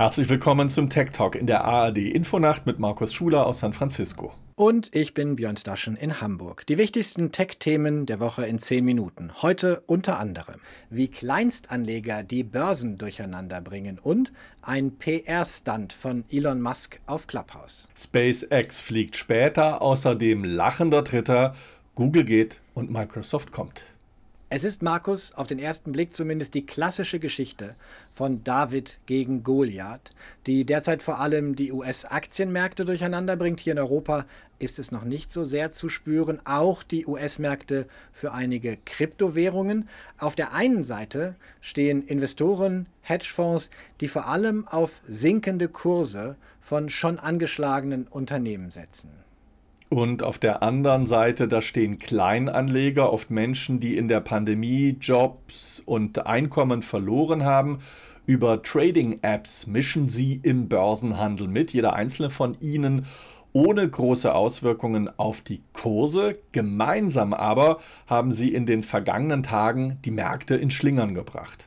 Herzlich willkommen zum Tech Talk in der ARD Infonacht mit Markus Schuler aus San Francisco. Und ich bin Björn Staschen in Hamburg. Die wichtigsten Tech-Themen der Woche in 10 Minuten. Heute unter anderem, wie Kleinstanleger die Börsen durcheinander bringen und ein PR-Stunt von Elon Musk auf Clubhouse. SpaceX fliegt später, außerdem lachender Dritter, Google geht und Microsoft kommt. Es ist, Markus, auf den ersten Blick zumindest die klassische Geschichte von David gegen Goliath, die derzeit vor allem die US-Aktienmärkte durcheinander bringt. Hier in Europa ist es noch nicht so sehr zu spüren. Auch die US-Märkte für einige Kryptowährungen. Auf der einen Seite stehen Investoren, Hedgefonds, die vor allem auf sinkende Kurse von schon angeschlagenen Unternehmen setzen. Und auf der anderen Seite, da stehen Kleinanleger, oft Menschen, die in der Pandemie Jobs und Einkommen verloren haben. Über Trading-Apps mischen sie im Börsenhandel mit, jeder einzelne von ihnen ohne große Auswirkungen auf die Kurse. Gemeinsam aber haben sie in den vergangenen Tagen die Märkte in Schlingern gebracht.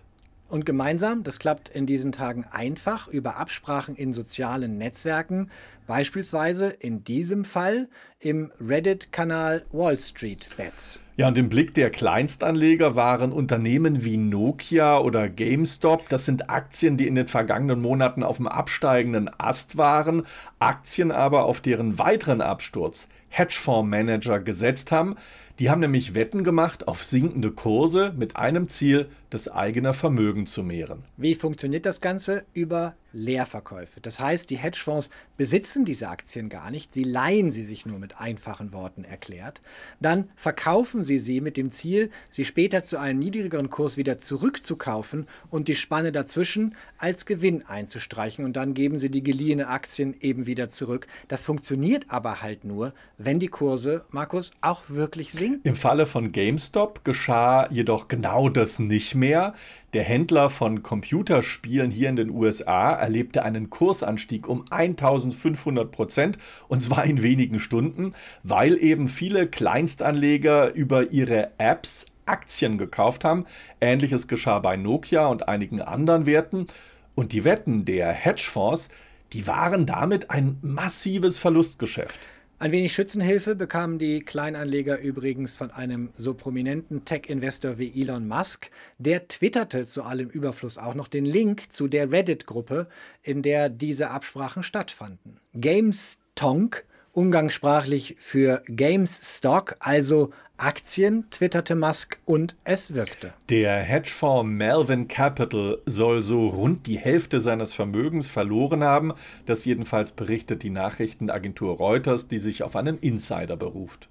Und gemeinsam, das klappt in diesen Tagen einfach über Absprachen in sozialen Netzwerken, beispielsweise in diesem Fall im Reddit-Kanal Wall Street Bets. Ja, und im Blick der Kleinstanleger waren Unternehmen wie Nokia oder GameStop, das sind Aktien, die in den vergangenen Monaten auf dem absteigenden Ast waren, Aktien aber auf deren weiteren Absturz Hedgefondsmanager gesetzt haben. Die haben nämlich Wetten gemacht auf sinkende Kurse mit einem Ziel, das eigene Vermögen zu mehren. Wie funktioniert das Ganze? Über Leerverkäufe. Das heißt, die Hedgefonds besitzen diese Aktien gar nicht, sie leihen sie sich nur mit einfachen Worten erklärt. Dann verkaufen sie sie mit dem Ziel, sie später zu einem niedrigeren Kurs wieder zurückzukaufen und die Spanne dazwischen als Gewinn einzustreichen und dann geben sie die geliehenen Aktien eben wieder zurück. Das funktioniert aber halt nur, wenn die Kurse, Markus, auch wirklich sinken. Im Falle von GameStop geschah jedoch genau das nicht mehr. Der Händler von Computerspielen hier in den USA erlebte einen Kursanstieg um 1500 Prozent und zwar in wenigen Stunden, weil eben viele Kleinstanleger über ihre Apps Aktien gekauft haben. Ähnliches geschah bei Nokia und einigen anderen Werten. Und die Wetten der Hedgefonds, die waren damit ein massives Verlustgeschäft. Ein wenig Schützenhilfe bekamen die Kleinanleger übrigens von einem so prominenten Tech-Investor wie Elon Musk. Der twitterte zu allem Überfluss auch noch den Link zu der Reddit-Gruppe, in der diese Absprachen stattfanden. Games Tonk umgangssprachlich für GameStop, also Aktien, twitterte Musk und es wirkte. Der Hedgefonds Melvin Capital soll so rund die Hälfte seines Vermögens verloren haben. Das jedenfalls berichtet die Nachrichtenagentur Reuters, die sich auf einen Insider beruft.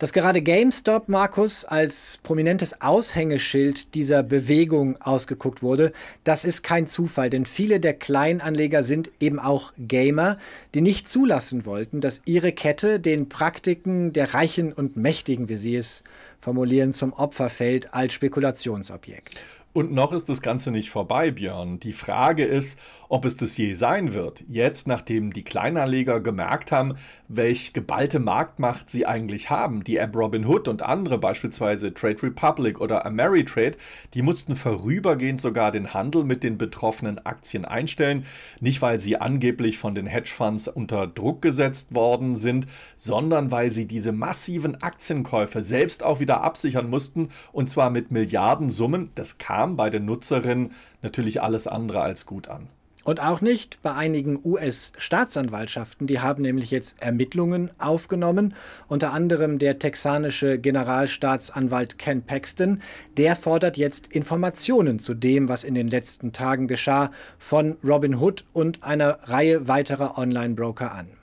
Dass gerade GameStop, Markus, als prominentes Aushängeschild dieser Bewegung ausgeguckt wurde, das ist kein Zufall, denn viele der Kleinanleger sind eben auch Gamer, die nicht zulassen wollten, dass ihre Kette den Praktiken der Reichen und Mächtigen, wie sie es formulieren, zum Opfer fällt als Spekulationsobjekt. Und noch ist das Ganze nicht vorbei, Björn. Die Frage ist, ob es das je sein wird. Jetzt, nachdem die Kleinanleger gemerkt haben, welch geballte Marktmacht sie eigentlich haben. Die App Robinhood und andere, beispielsweise Trade Republic oder Ameritrade, die mussten vorübergehend sogar den Handel mit den betroffenen Aktien einstellen. Nicht, weil sie angeblich von den Hedgefonds unter Druck gesetzt worden sind, sondern weil sie diese massiven Aktienkäufe selbst auch wieder absichern mussten. Und zwar mit Milliardensummen. Das kam kam bei den Nutzerinnen natürlich alles andere als gut an. Und auch nicht bei einigen US-Staatsanwaltschaften. Die haben nämlich jetzt Ermittlungen aufgenommen. Unter anderem der texanische Generalstaatsanwalt Ken Paxton. Der fordert jetzt Informationen zu dem, was in den letzten Tagen geschah, von Robin Hood und einer Reihe weiterer Online-Broker an.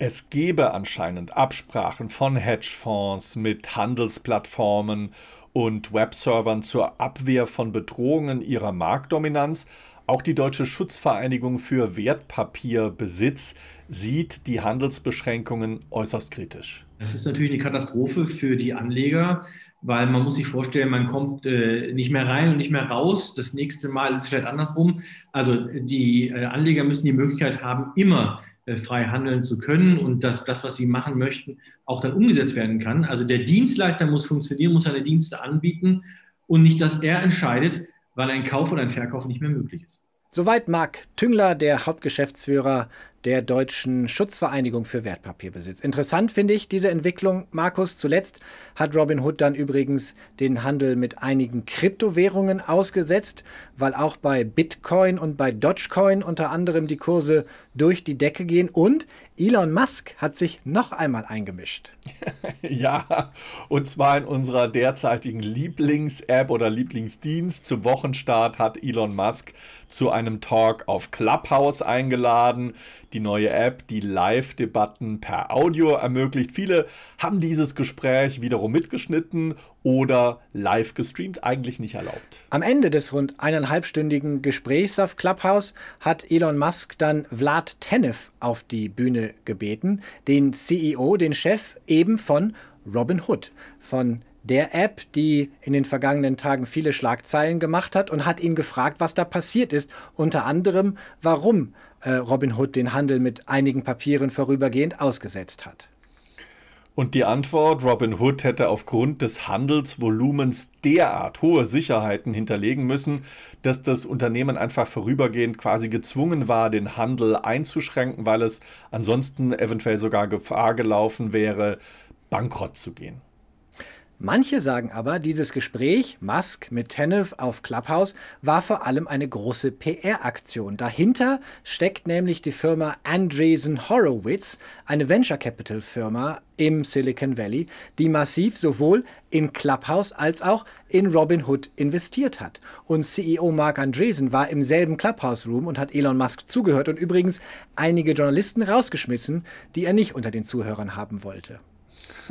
Es gebe anscheinend Absprachen von Hedgefonds mit Handelsplattformen und Webservern zur Abwehr von Bedrohungen ihrer Marktdominanz. Auch die Deutsche Schutzvereinigung für Wertpapierbesitz sieht die Handelsbeschränkungen äußerst kritisch. Das ist natürlich eine Katastrophe für die Anleger, weil man muss sich vorstellen, man kommt äh, nicht mehr rein und nicht mehr raus. Das nächste Mal ist es vielleicht andersrum. Also die äh, Anleger müssen die Möglichkeit haben, immer frei handeln zu können und dass das, was sie machen möchten, auch dann umgesetzt werden kann. Also der Dienstleister muss funktionieren, muss seine Dienste anbieten und nicht, dass er entscheidet, weil ein Kauf oder ein Verkauf nicht mehr möglich ist. Soweit Marc Tüngler, der Hauptgeschäftsführer der Deutschen Schutzvereinigung für Wertpapierbesitz. Interessant finde ich diese Entwicklung, Markus. Zuletzt hat Robinhood dann übrigens den Handel mit einigen Kryptowährungen ausgesetzt, weil auch bei Bitcoin und bei Dogecoin unter anderem die Kurse durch die Decke gehen und Elon Musk hat sich noch einmal eingemischt. ja, und zwar in unserer derzeitigen Lieblings-App oder Lieblingsdienst. Zum Wochenstart hat Elon Musk zu einem Talk auf Clubhouse eingeladen. Die neue App, die Live-Debatten per Audio ermöglicht. Viele haben dieses Gespräch wiederum mitgeschnitten oder live gestreamt, eigentlich nicht erlaubt. Am Ende des rund eineinhalbstündigen Gesprächs auf Clubhouse hat Elon Musk dann Vlad Tenev auf die Bühne gebeten, den CEO, den Chef eben von Robinhood, von der App, die in den vergangenen Tagen viele Schlagzeilen gemacht hat und hat ihn gefragt, was da passiert ist. Unter anderem, warum äh, Robinhood den Handel mit einigen Papieren vorübergehend ausgesetzt hat. Und die Antwort, Robin Hood hätte aufgrund des Handelsvolumens derart hohe Sicherheiten hinterlegen müssen, dass das Unternehmen einfach vorübergehend quasi gezwungen war, den Handel einzuschränken, weil es ansonsten eventuell sogar Gefahr gelaufen wäre, bankrott zu gehen. Manche sagen aber, dieses Gespräch, Musk mit Tenev auf Clubhouse, war vor allem eine große PR-Aktion. Dahinter steckt nämlich die Firma Andreessen Horowitz, eine Venture Capital Firma im Silicon Valley, die massiv sowohl in Clubhouse als auch in Robinhood investiert hat. Und CEO Mark Andreessen war im selben Clubhouse Room und hat Elon Musk zugehört und übrigens einige Journalisten rausgeschmissen, die er nicht unter den Zuhörern haben wollte.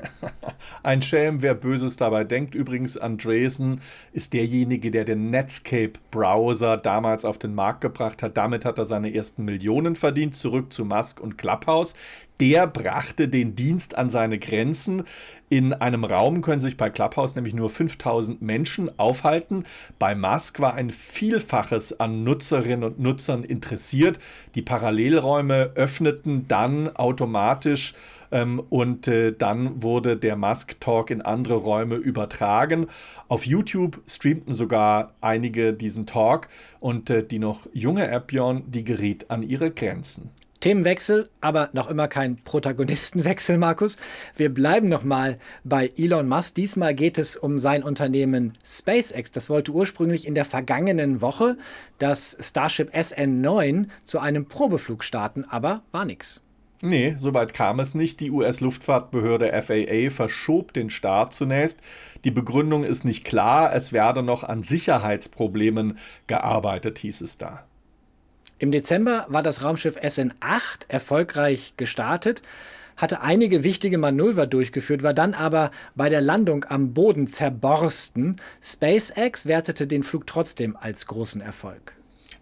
Ein Schelm, wer Böses dabei denkt. Übrigens, Andresen ist derjenige, der den Netscape-Browser damals auf den Markt gebracht hat. Damit hat er seine ersten Millionen verdient. Zurück zu Musk und Clubhouse. Der brachte den Dienst an seine Grenzen. In einem Raum können sich bei Clubhouse nämlich nur 5000 Menschen aufhalten. Bei Musk war ein Vielfaches an Nutzerinnen und Nutzern interessiert. Die Parallelräume öffneten dann automatisch ähm, und äh, dann wurde der Musk Talk in andere Räume übertragen. Auf YouTube streamten sogar einige diesen Talk und äh, die noch junge App die geriet an ihre Grenzen. Themenwechsel, aber noch immer kein Protagonistenwechsel, Markus. Wir bleiben nochmal bei Elon Musk. Diesmal geht es um sein Unternehmen SpaceX. Das wollte ursprünglich in der vergangenen Woche das Starship SN9 zu einem Probeflug starten, aber war nichts. Nee, soweit kam es nicht. Die US-Luftfahrtbehörde FAA verschob den Start zunächst. Die Begründung ist nicht klar. Es werde noch an Sicherheitsproblemen gearbeitet, hieß es da. Im Dezember war das Raumschiff SN8 erfolgreich gestartet, hatte einige wichtige Manöver durchgeführt, war dann aber bei der Landung am Boden zerborsten. SpaceX wertete den Flug trotzdem als großen Erfolg.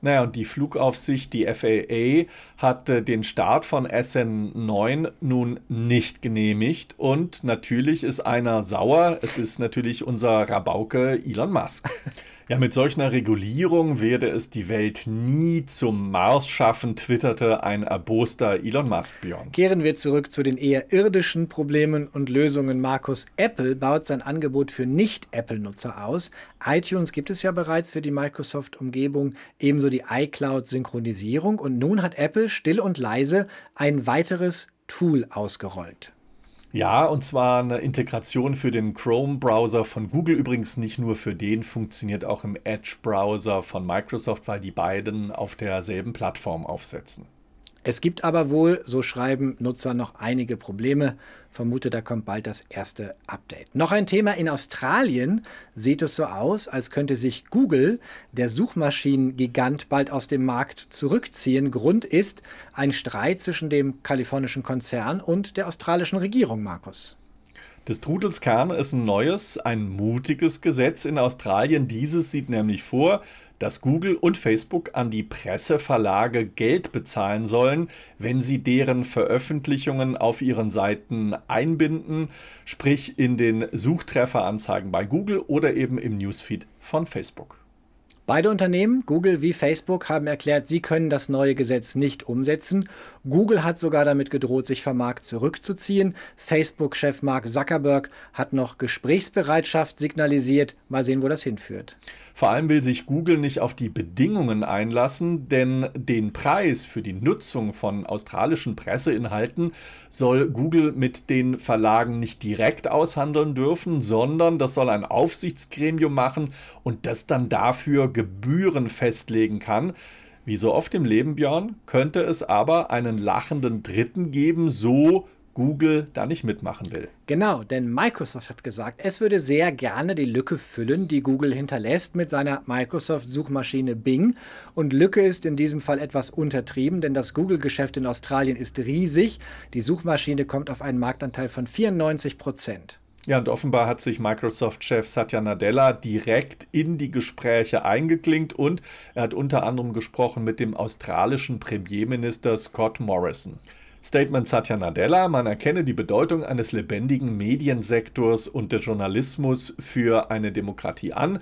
Naja, und die Flugaufsicht, die FAA, hat äh, den Start von SN9 nun nicht genehmigt. Und natürlich ist einer sauer. Es ist natürlich unser Rabauke Elon Musk. Ja, mit solch einer Regulierung werde es die Welt nie zum Mars schaffen, twitterte ein erboster Elon Musk Björn. Kehren wir zurück zu den eher irdischen Problemen und Lösungen. Markus Apple baut sein Angebot für Nicht-Apple-Nutzer aus. iTunes gibt es ja bereits für die Microsoft-Umgebung, ebenso die iCloud-Synchronisierung. Und nun hat Apple still und leise ein weiteres Tool ausgerollt. Ja, und zwar eine Integration für den Chrome-Browser von Google. Übrigens nicht nur für den, funktioniert auch im Edge-Browser von Microsoft, weil die beiden auf derselben Plattform aufsetzen. Es gibt aber wohl, so schreiben Nutzer, noch einige Probleme. Vermute, da kommt bald das erste Update. Noch ein Thema in Australien sieht es so aus, als könnte sich Google, der Suchmaschinengigant, bald aus dem Markt zurückziehen. Grund ist ein Streit zwischen dem kalifornischen Konzern und der australischen Regierung, Markus. Des Trudels Kern ist ein neues, ein mutiges Gesetz in Australien. Dieses sieht nämlich vor, dass Google und Facebook an die Presseverlage Geld bezahlen sollen, wenn sie deren Veröffentlichungen auf ihren Seiten einbinden, sprich in den Suchtrefferanzeigen bei Google oder eben im Newsfeed von Facebook. Beide Unternehmen, Google wie Facebook, haben erklärt, sie können das neue Gesetz nicht umsetzen. Google hat sogar damit gedroht, sich vom Markt zurückzuziehen. Facebook-Chef Mark Zuckerberg hat noch Gesprächsbereitschaft signalisiert. Mal sehen, wo das hinführt. Vor allem will sich Google nicht auf die Bedingungen einlassen, denn den Preis für die Nutzung von australischen Presseinhalten soll Google mit den Verlagen nicht direkt aushandeln dürfen, sondern das soll ein Aufsichtsgremium machen und das dann dafür Gebühren festlegen kann. Wie so oft im Leben, Björn, könnte es aber einen lachenden Dritten geben, so Google da nicht mitmachen will. Genau, denn Microsoft hat gesagt, es würde sehr gerne die Lücke füllen, die Google hinterlässt mit seiner Microsoft-Suchmaschine Bing. Und Lücke ist in diesem Fall etwas untertrieben, denn das Google-Geschäft in Australien ist riesig. Die Suchmaschine kommt auf einen Marktanteil von 94 Prozent. Ja, und offenbar hat sich Microsoft-Chef Satya Nadella direkt in die Gespräche eingeklinkt und er hat unter anderem gesprochen mit dem australischen Premierminister Scott Morrison. Statement Satya Nadella, man erkenne die Bedeutung eines lebendigen Mediensektors und des Journalismus für eine Demokratie an.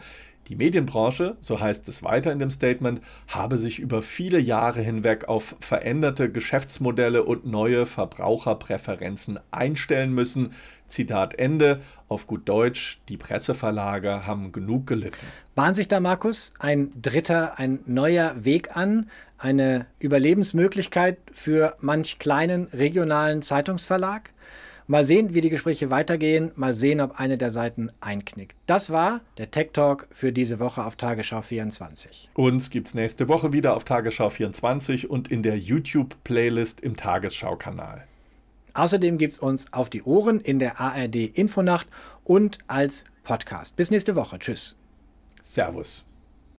Die Medienbranche, so heißt es weiter in dem Statement, habe sich über viele Jahre hinweg auf veränderte Geschäftsmodelle und neue Verbraucherpräferenzen einstellen müssen. Zitat Ende. Auf gut Deutsch, die Presseverlage haben genug gelitten. Bahnt sich da, Markus, ein dritter, ein neuer Weg an, eine Überlebensmöglichkeit für manch kleinen regionalen Zeitungsverlag? Mal sehen, wie die Gespräche weitergehen. Mal sehen, ob eine der Seiten einknickt. Das war der Tech Talk für diese Woche auf Tagesschau 24. Uns gibt es nächste Woche wieder auf Tagesschau 24 und in der YouTube-Playlist im Tagesschau-Kanal. Außerdem gibt es uns auf die Ohren in der ARD Infonacht und als Podcast. Bis nächste Woche. Tschüss. Servus.